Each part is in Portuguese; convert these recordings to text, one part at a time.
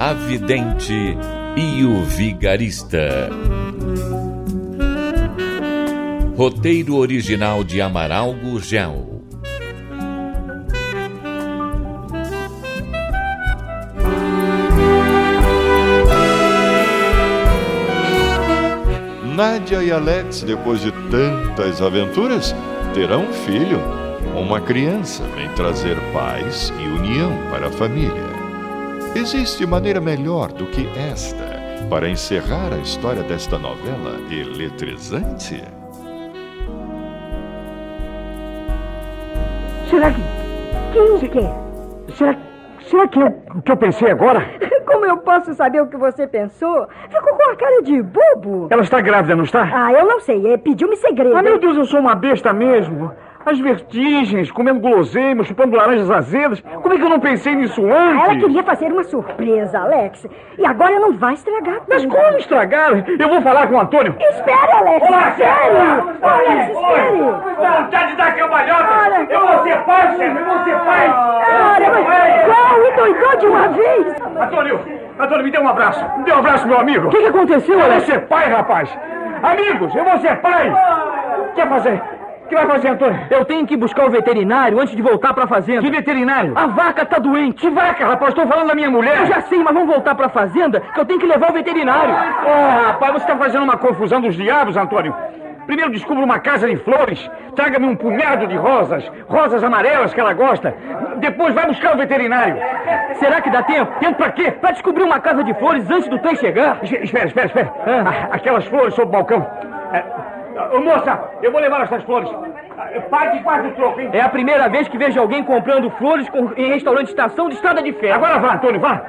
A Vidente e o Vigarista. Roteiro original de Amaral Gurgel. Nádia e Alex, depois de tantas aventuras, terão um filho. Uma criança vem trazer paz e união para a família. Existe maneira melhor do que esta para encerrar a história desta novela eletrizante? Será que. Que o quê? Será, será que é o que eu pensei agora? Como eu posso saber o que você pensou? Ficou com a cara de bobo. Ela está grávida, não está? Ah, eu não sei. É, Pediu-me segredo. Ah, meu Deus, eu sou uma besta mesmo. As vertigens, comendo guloseimas, chupando laranjas azedas. Como é que eu não pensei nisso antes? Ela queria fazer uma surpresa, Alex. E agora não vai estragar Mas tudo. como estragar? Eu vou falar com o Antônio. Espere, Alex. Olá, espere. Alex, espere. Vontade de dar cambalhota. Eu vou ser pai, chefe. Eu vou ser pai. Ora, mas qual? E doidou de uma vez. Antônio, Antônio, me dê um abraço. Me dê um abraço, meu amigo. O que, que aconteceu, Eu vou Alex? ser pai, rapaz. Amigos, eu vou ser pai. Quer fazer? O que vai fazer, Antônio? Eu tenho que buscar o veterinário antes de voltar pra fazenda. Que veterinário? A vaca tá doente. Que vaca, rapaz? Estou falando da minha mulher. Eu já sei, mas vamos voltar pra fazenda que eu tenho que levar o veterinário. Oh, rapaz, você está fazendo uma confusão dos diabos, Antônio. Primeiro descubra uma casa de flores. Traga-me um punhado de rosas. Rosas amarelas que ela gosta. Depois vai buscar o veterinário. Será que dá tempo? Tempo pra quê? Pra descobrir uma casa de flores antes do trem chegar. Es- Espera, espera, espera. Ah, Aquelas flores sob o balcão. É, ô, moça, eu vou levar essas flores. Pague quase o troco, hein? É a primeira vez que vejo alguém comprando flores com- em restaurante de estação de estrada de ferro. Agora vá, Antônio, vá.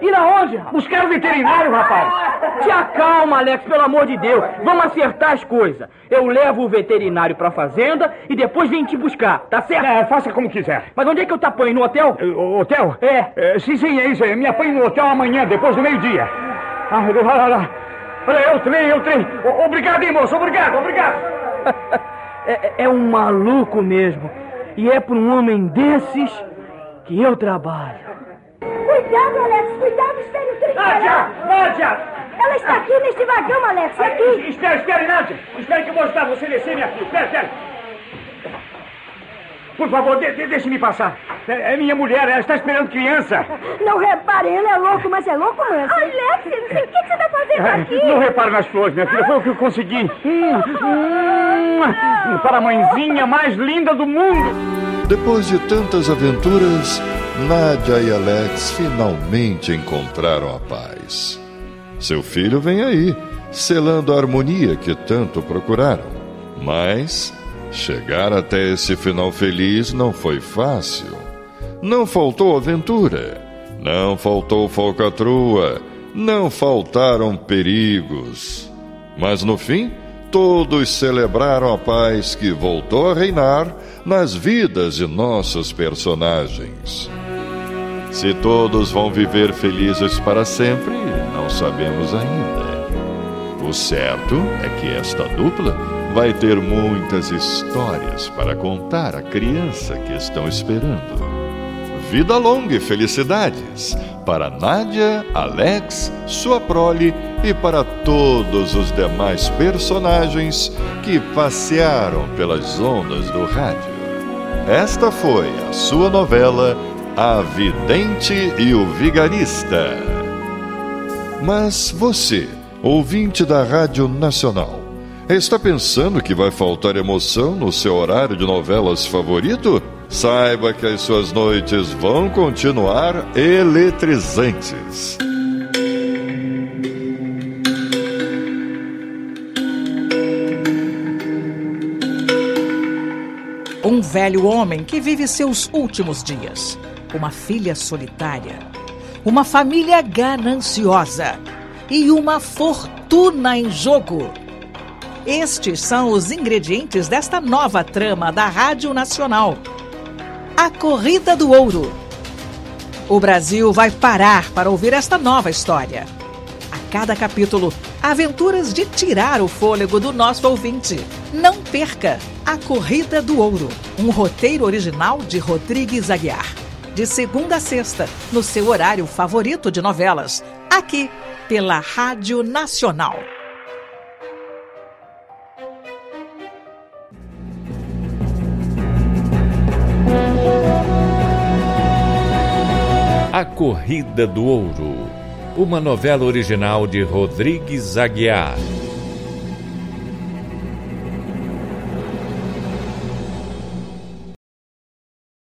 Ir aonde? Buscar o veterinário, rapaz. Te acalma, Alex, pelo amor de Deus. Vamos acertar as coisas. Eu levo o veterinário pra fazenda e depois venho te buscar, tá certo? É, faça como quiser. Mas onde é que eu te apanho? No hotel? Eh, o Hotel? É. Eh, sim, sim, é isso aí. Me apanhe no hotel amanhã, depois do meio-dia. Ah, lá, olha lá. Olha, é o trem, é o trem. O- Obrigado, hein, moço. Obrigado, obrigado. É, é um maluco mesmo. E é por um homem desses que eu trabalho. Cuidado, Alex. Cuidado, espere o trem. Nádia! Nádia! Ela está aqui neste vagão, Alex. Aqui. Espere, espere, Nádia. Espere que eu vou ajudar você a descer, minha filha. Espere, espere. Por favor, de, de, deixe-me passar. É, é minha mulher, ela está esperando criança. Não repare, ele é louco, mas é louco mesmo. Alex, o que, que você está fazendo É, Não repare nas flores, minha filha. Foi o que eu consegui. Hum, hum, para a mãezinha mais linda do mundo. Depois de tantas aventuras, Nádia e Alex finalmente encontraram a paz. Seu filho vem aí, selando a harmonia que tanto procuraram. Mas chegar até esse final feliz não foi fácil. Não faltou aventura, não faltou falcatrua, não faltaram perigos. Mas no fim, todos celebraram a paz que voltou a reinar nas vidas de nossos personagens. Se todos vão viver felizes para sempre, não sabemos ainda. O certo é que esta dupla vai ter muitas histórias para contar à criança que estão esperando. Vida longa e felicidades para Nádia, Alex, sua prole e para todos os demais personagens que passearam pelas ondas do rádio. Esta foi a sua novela A Vidente e o Vigarista. Mas você, ouvinte da Rádio Nacional, está pensando que vai faltar emoção no seu horário de novelas favorito? Saiba que as suas noites vão continuar eletrizantes. Um velho homem que vive seus últimos dias. Uma filha solitária. uma família gananciosa e uma fortuna em jogo. Estes são os ingredientes desta nova trama da Rádio Nacional. A Corrida do Ouro. O Brasil vai parar para ouvir esta nova história. A cada capítulo, aventuras de tirar o fôlego do nosso ouvinte. Não perca A Corrida do Ouro, um roteiro original de Rodrigues Aguiar. De segunda a sexta, no seu horário favorito de novelas, aqui pela Rádio Nacional. Corrida do Ouro, uma novela original de Rodrigues Aguiar.